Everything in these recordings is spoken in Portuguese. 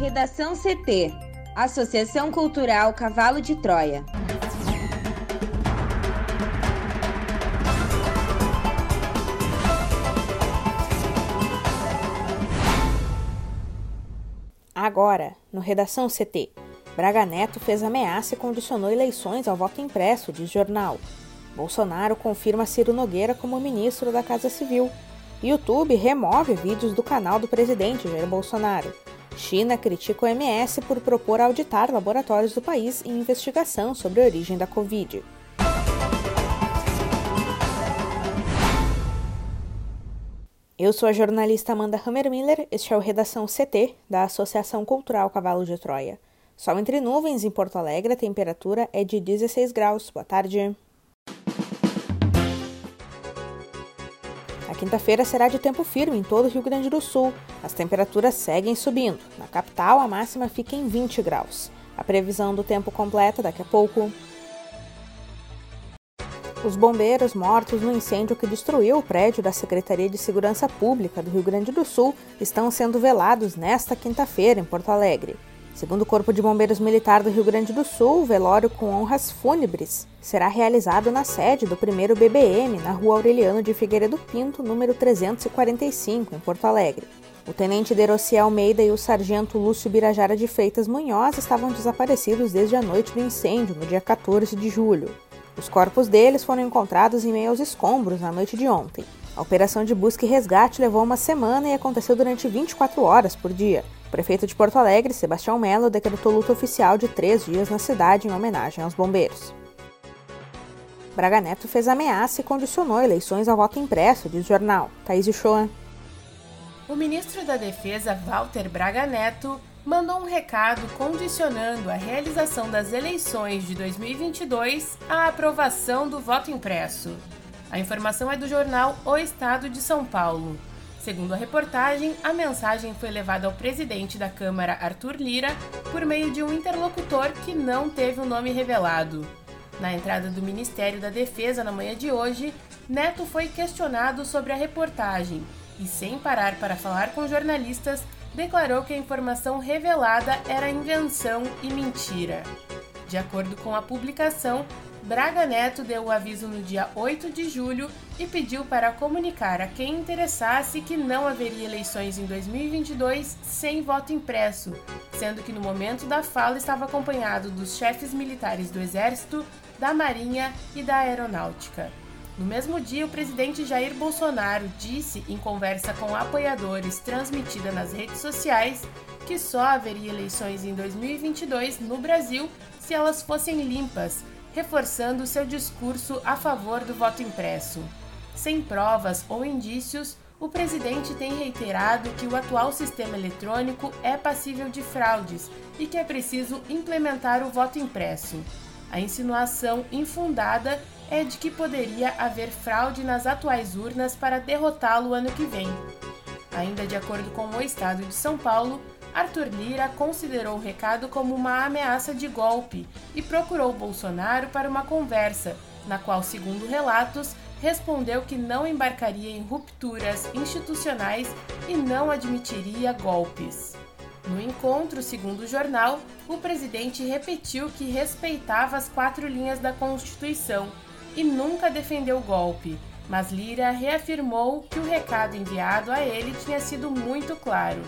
Redação CT Associação Cultural Cavalo de Troia. Agora, no Redação CT, Braga Neto fez ameaça e condicionou eleições ao voto impresso, diz jornal. Bolsonaro confirma Ciro Nogueira como ministro da Casa Civil. YouTube remove vídeos do canal do presidente Jair Bolsonaro. China critica o MS por propor auditar laboratórios do país em investigação sobre a origem da Covid. Eu sou a jornalista Amanda Hammermiller, este é o Redação CT, da Associação Cultural Cavalo de Troia. Sol entre nuvens em Porto Alegre, a temperatura é de 16 graus. Boa tarde. A quinta-feira será de tempo firme em todo o Rio Grande do Sul. As temperaturas seguem subindo. Na capital, a máxima fica em 20 graus. A previsão do tempo completa daqui a pouco. Os bombeiros mortos no incêndio que destruiu o prédio da Secretaria de Segurança Pública do Rio Grande do Sul estão sendo velados nesta quinta-feira em Porto Alegre. Segundo o Corpo de Bombeiros Militar do Rio Grande do Sul, o velório com honras fúnebres será realizado na sede do primeiro BBM, na rua Aureliano de Figueiredo Pinto, número 345, em Porto Alegre. O tenente Deroci Almeida e o sargento Lúcio Birajara de Freitas Munhoz estavam desaparecidos desde a noite do incêndio, no dia 14 de julho. Os corpos deles foram encontrados em meio aos escombros na noite de ontem. A operação de busca e resgate levou uma semana e aconteceu durante 24 horas por dia. O prefeito de Porto Alegre, Sebastião Melo, decretou luta oficial de três dias na cidade em homenagem aos bombeiros. Braga Neto fez ameaça e condicionou eleições ao voto impresso, diz o jornal. Thaís Uchoa. O ministro da Defesa, Walter Braga Neto, mandou um recado condicionando a realização das eleições de 2022 à aprovação do voto impresso. A informação é do jornal O Estado de São Paulo. Segundo a reportagem, a mensagem foi levada ao presidente da Câmara, Arthur Lira, por meio de um interlocutor que não teve o um nome revelado. Na entrada do Ministério da Defesa na manhã de hoje, Neto foi questionado sobre a reportagem e, sem parar para falar com jornalistas, declarou que a informação revelada era invenção e mentira. De acordo com a publicação, Braga Neto deu o aviso no dia 8 de julho e pediu para comunicar a quem interessasse que não haveria eleições em 2022 sem voto impresso, sendo que no momento da fala estava acompanhado dos chefes militares do Exército, da Marinha e da Aeronáutica. No mesmo dia, o presidente Jair Bolsonaro disse em conversa com apoiadores transmitida nas redes sociais que só haveria eleições em 2022 no Brasil se elas fossem limpas, reforçando seu discurso a favor do voto impresso. Sem provas ou indícios, o presidente tem reiterado que o atual sistema eletrônico é passível de fraudes e que é preciso implementar o voto impresso. A insinuação infundada é de que poderia haver fraude nas atuais urnas para derrotá-lo ano que vem. Ainda de acordo com o Estado de São Paulo, Arthur Lira considerou o recado como uma ameaça de golpe e procurou Bolsonaro para uma conversa, na qual, segundo relatos, respondeu que não embarcaria em rupturas institucionais e não admitiria golpes. No encontro, segundo o jornal, o presidente repetiu que respeitava as quatro linhas da Constituição e nunca defendeu o golpe, mas Lira reafirmou que o recado enviado a ele tinha sido muito claro.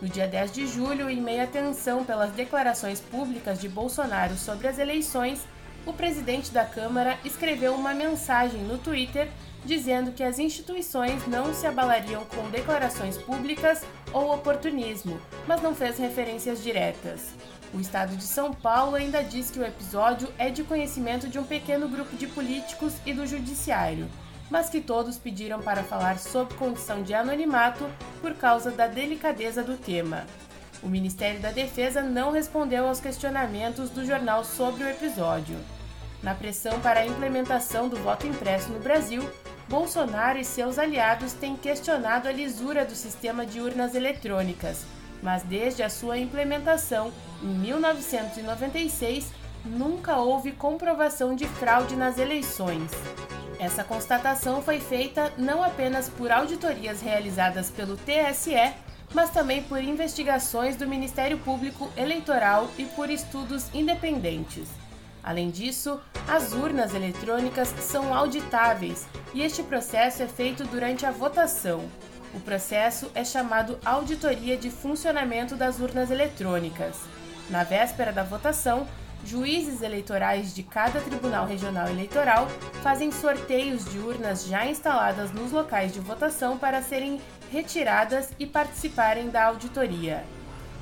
No dia 10 de julho, em meio à tensão pelas declarações públicas de Bolsonaro sobre as eleições, o presidente da Câmara escreveu uma mensagem no Twitter dizendo que as instituições não se abalariam com declarações públicas ou oportunismo, mas não fez referências diretas. O estado de São Paulo ainda diz que o episódio é de conhecimento de um pequeno grupo de políticos e do judiciário, mas que todos pediram para falar sob condição de anonimato por causa da delicadeza do tema. O Ministério da Defesa não respondeu aos questionamentos do jornal sobre o episódio. Na pressão para a implementação do voto impresso no Brasil, Bolsonaro e seus aliados têm questionado a lisura do sistema de urnas eletrônicas mas desde a sua implementação em 1996 nunca houve comprovação de fraude nas eleições. Essa constatação foi feita não apenas por auditorias realizadas pelo TSE, mas também por investigações do Ministério Público Eleitoral e por estudos independentes. Além disso, as urnas eletrônicas são auditáveis e este processo é feito durante a votação. O processo é chamado Auditoria de Funcionamento das Urnas Eletrônicas. Na véspera da votação, juízes eleitorais de cada Tribunal Regional Eleitoral fazem sorteios de urnas já instaladas nos locais de votação para serem retiradas e participarem da auditoria.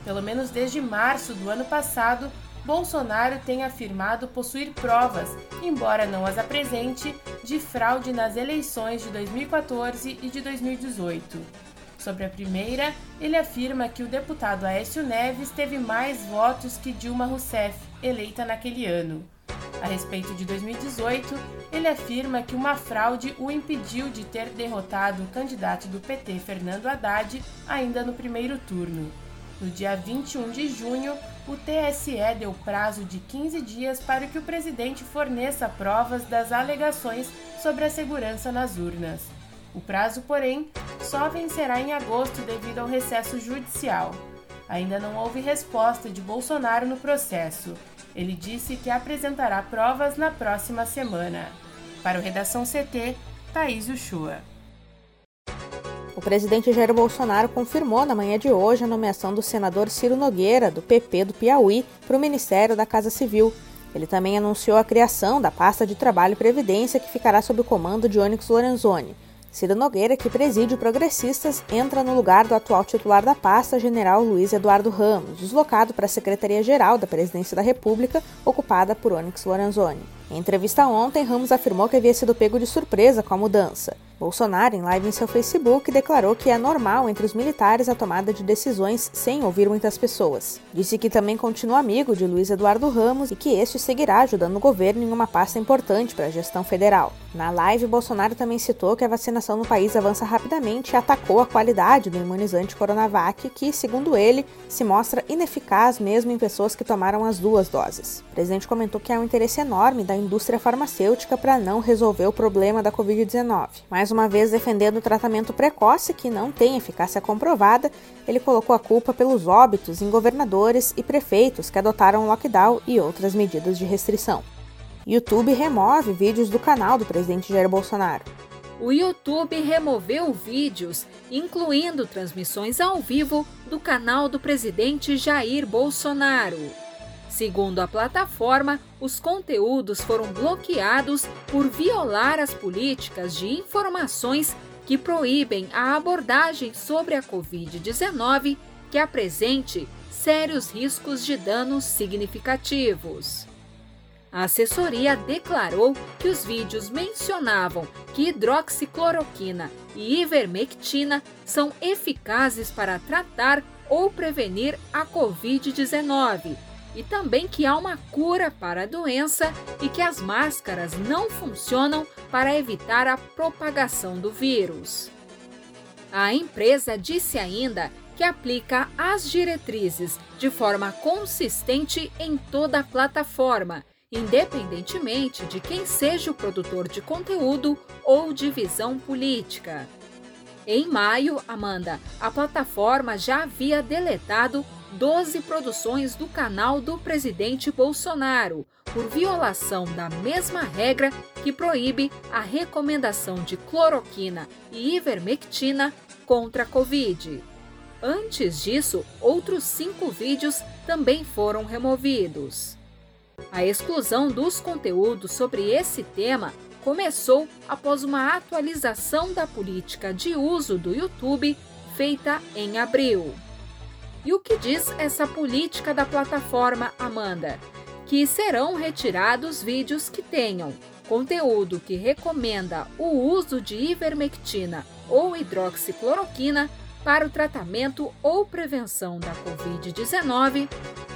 Pelo menos desde março do ano passado, Bolsonaro tem afirmado possuir provas, embora não as apresente, de fraude nas eleições de 2014 e de 2018. Sobre a primeira, ele afirma que o deputado Aécio Neves teve mais votos que Dilma Rousseff, eleita naquele ano. A respeito de 2018, ele afirma que uma fraude o impediu de ter derrotado o candidato do PT, Fernando Haddad, ainda no primeiro turno. No dia 21 de junho, o TSE deu prazo de 15 dias para que o presidente forneça provas das alegações sobre a segurança nas urnas. O prazo, porém, só vencerá em agosto devido ao recesso judicial. Ainda não houve resposta de Bolsonaro no processo. Ele disse que apresentará provas na próxima semana. Para o Redação CT, Thaís Uchoa. O presidente Jair Bolsonaro confirmou na manhã de hoje a nomeação do senador Ciro Nogueira, do PP do Piauí, para o Ministério da Casa Civil. Ele também anunciou a criação da pasta de Trabalho e Previdência, que ficará sob o comando de Onyx Lorenzoni. Ciro Nogueira, que preside o Progressistas, entra no lugar do atual titular da pasta, general Luiz Eduardo Ramos, deslocado para a Secretaria-Geral da Presidência da República, ocupada por Onyx Lorenzoni. Em entrevista ontem, Ramos afirmou que havia sido pego de surpresa com a mudança. Bolsonaro, em live em seu Facebook, declarou que é normal entre os militares a tomada de decisões sem ouvir muitas pessoas. Disse que também continua amigo de Luiz Eduardo Ramos e que este seguirá ajudando o governo em uma pasta importante para a gestão federal. Na live, Bolsonaro também citou que a vacinação no país avança rapidamente e atacou a qualidade do imunizante Coronavac, que, segundo ele, se mostra ineficaz mesmo em pessoas que tomaram as duas doses. O presidente comentou que há um interesse enorme da indústria farmacêutica para não resolver o problema da Covid-19. Mais uma vez defendendo o tratamento precoce que não tem eficácia comprovada, ele colocou a culpa pelos óbitos em governadores e prefeitos que adotaram lockdown e outras medidas de restrição. YouTube remove vídeos do canal do presidente Jair Bolsonaro. O YouTube removeu vídeos, incluindo transmissões ao vivo do canal do presidente Jair Bolsonaro. Segundo a plataforma, os conteúdos foram bloqueados por violar as políticas de informações que proíbem a abordagem sobre a Covid-19 que apresente sérios riscos de danos significativos. A assessoria declarou que os vídeos mencionavam que hidroxicloroquina e ivermectina são eficazes para tratar ou prevenir a Covid-19 e também que há uma cura para a doença e que as máscaras não funcionam para evitar a propagação do vírus. A empresa disse ainda que aplica as diretrizes de forma consistente em toda a plataforma, independentemente de quem seja o produtor de conteúdo ou de visão política. Em maio, Amanda, a plataforma já havia deletado 12 produções do canal do presidente Bolsonaro, por violação da mesma regra que proíbe a recomendação de cloroquina e ivermectina contra a Covid. Antes disso, outros cinco vídeos também foram removidos. A exclusão dos conteúdos sobre esse tema começou após uma atualização da política de uso do YouTube feita em abril. E o que diz essa política da plataforma Amanda? Que serão retirados vídeos que tenham conteúdo que recomenda o uso de ivermectina ou hidroxicloroquina para o tratamento ou prevenção da Covid-19,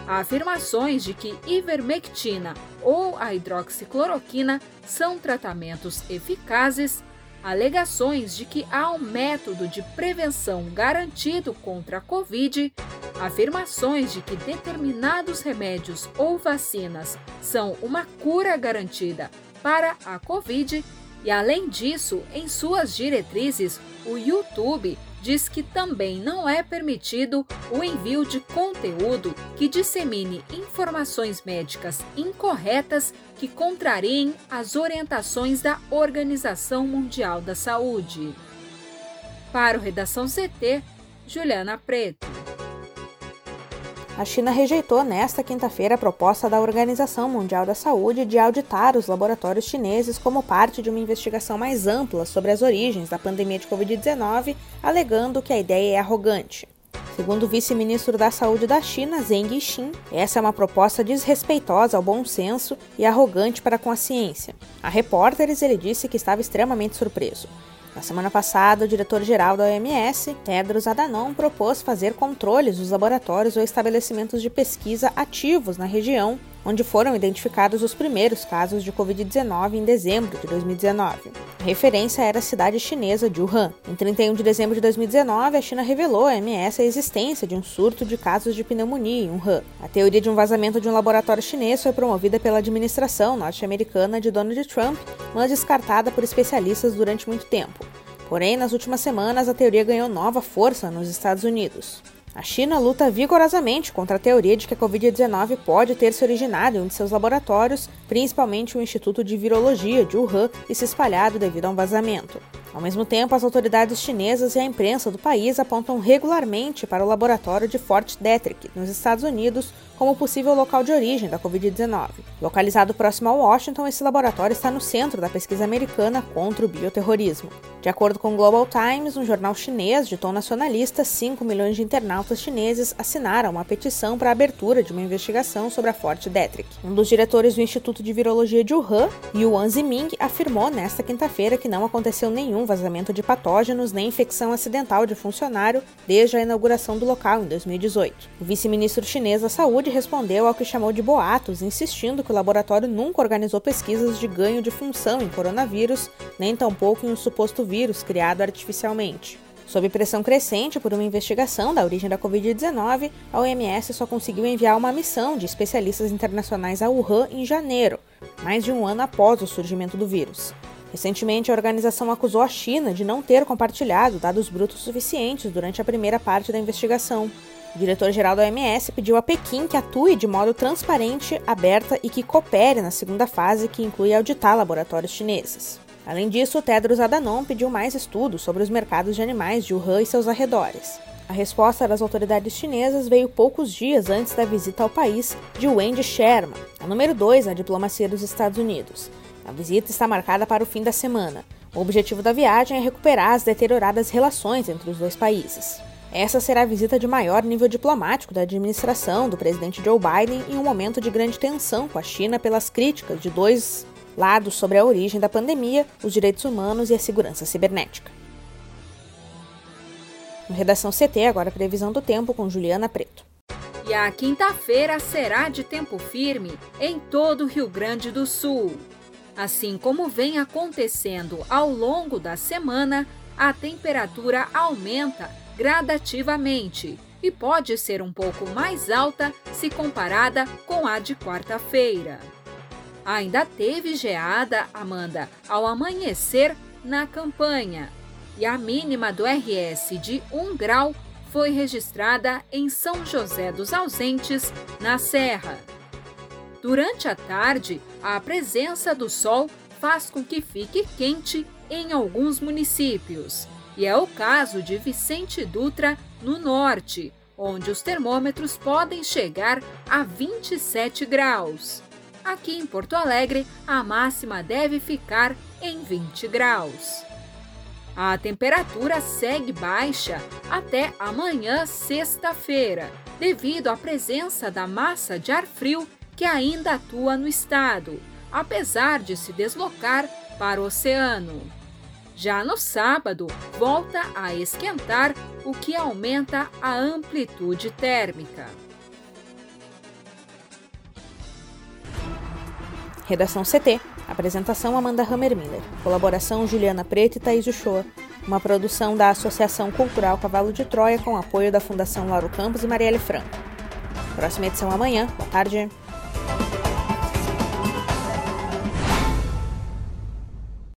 afirmações de que ivermectina ou a hidroxicloroquina são tratamentos eficazes alegações de que há um método de prevenção garantido contra a Covid, afirmações de que determinados remédios ou vacinas são uma cura garantida para a Covid e, além disso, em suas diretrizes, o YouTube diz que também não é permitido o envio de conteúdo que dissemine informações médicas incorretas que contrariem as orientações da Organização Mundial da Saúde. Para o Redação CT, Juliana Preto. A China rejeitou nesta quinta-feira a proposta da Organização Mundial da Saúde de auditar os laboratórios chineses como parte de uma investigação mais ampla sobre as origens da pandemia de Covid-19, alegando que a ideia é arrogante. Segundo o vice-ministro da Saúde da China, Zheng Yixin, essa é uma proposta desrespeitosa ao bom senso e arrogante para com a ciência. A repórteres, ele disse que estava extremamente surpreso. Na semana passada, o diretor-geral da OMS, Tedros Adhanom, propôs fazer controles dos laboratórios ou estabelecimentos de pesquisa ativos na região, onde foram identificados os primeiros casos de Covid-19 em dezembro de 2019. A referência era a cidade chinesa de Wuhan. Em 31 de dezembro de 2019, a China revelou à OMS a existência de um surto de casos de pneumonia em Wuhan. A teoria de um vazamento de um laboratório chinês foi promovida pela administração norte-americana de Donald Trump, mas descartada por especialistas durante muito tempo. Porém, nas últimas semanas, a teoria ganhou nova força nos Estados Unidos. A China luta vigorosamente contra a teoria de que a Covid-19 pode ter se originado em um de seus laboratórios, principalmente o Instituto de Virologia de Wuhan, e se espalhado devido a um vazamento. Ao mesmo tempo, as autoridades chinesas e a imprensa do país apontam regularmente para o laboratório de Fort Detrick, nos Estados Unidos, como possível local de origem da Covid-19. Localizado próximo a Washington, esse laboratório está no centro da pesquisa americana contra o bioterrorismo. De acordo com o Global Times, um jornal chinês de tom nacionalista, 5 milhões de internautas chineses assinaram uma petição para a abertura de uma investigação sobre a Fort Detrick. Um dos diretores do Instituto de Virologia de Wuhan, Yuan Ziming, afirmou nesta quinta-feira que não aconteceu nenhum vazamento de patógenos nem infecção acidental de funcionário desde a inauguração do local em 2018. O vice-ministro chinês da Saúde respondeu ao que chamou de boatos, insistindo que o laboratório nunca organizou pesquisas de ganho de função em coronavírus, nem tampouco em um suposto vírus criado artificialmente. Sob pressão crescente por uma investigação da origem da Covid-19, a OMS só conseguiu enviar uma missão de especialistas internacionais a Wuhan em janeiro, mais de um ano após o surgimento do vírus. Recentemente, a organização acusou a China de não ter compartilhado dados brutos suficientes durante a primeira parte da investigação. O diretor-geral da OMS pediu a Pequim que atue de modo transparente, aberta e que coopere na segunda fase, que inclui auditar laboratórios chineses. Além disso, Tedros Adhanom pediu mais estudos sobre os mercados de animais de Wuhan e seus arredores. A resposta das autoridades chinesas veio poucos dias antes da visita ao país de Wendy Sherman, a número 2 na diplomacia dos Estados Unidos. A visita está marcada para o fim da semana. O objetivo da viagem é recuperar as deterioradas relações entre os dois países. Essa será a visita de maior nível diplomático da administração do presidente Joe Biden em um momento de grande tensão com a China pelas críticas de dois lados sobre a origem da pandemia, os direitos humanos e a segurança cibernética. No Redação CT, agora previsão do tempo com Juliana Preto. E a quinta-feira será de tempo firme em todo o Rio Grande do Sul. Assim como vem acontecendo ao longo da semana, a temperatura aumenta gradativamente e pode ser um pouco mais alta se comparada com a de quarta-feira. Ainda teve geada, Amanda, ao amanhecer na campanha, e a mínima do RS de 1 grau foi registrada em São José dos Ausentes, na Serra. Durante a tarde, a presença do sol faz com que fique quente em alguns municípios. E é o caso de Vicente Dutra, no norte, onde os termômetros podem chegar a 27 graus. Aqui em Porto Alegre, a máxima deve ficar em 20 graus. A temperatura segue baixa até amanhã, sexta-feira, devido à presença da massa de ar frio que ainda atua no estado, apesar de se deslocar para o oceano. Já no sábado, volta a esquentar, o que aumenta a amplitude térmica. Redação CT. Apresentação Amanda Hammermiller. Colaboração Juliana Preto e Thaís Uchoa. Uma produção da Associação Cultural Cavalo de Troia com apoio da Fundação Lauro Campos e Marielle Franco. Próxima edição amanhã. Boa tarde.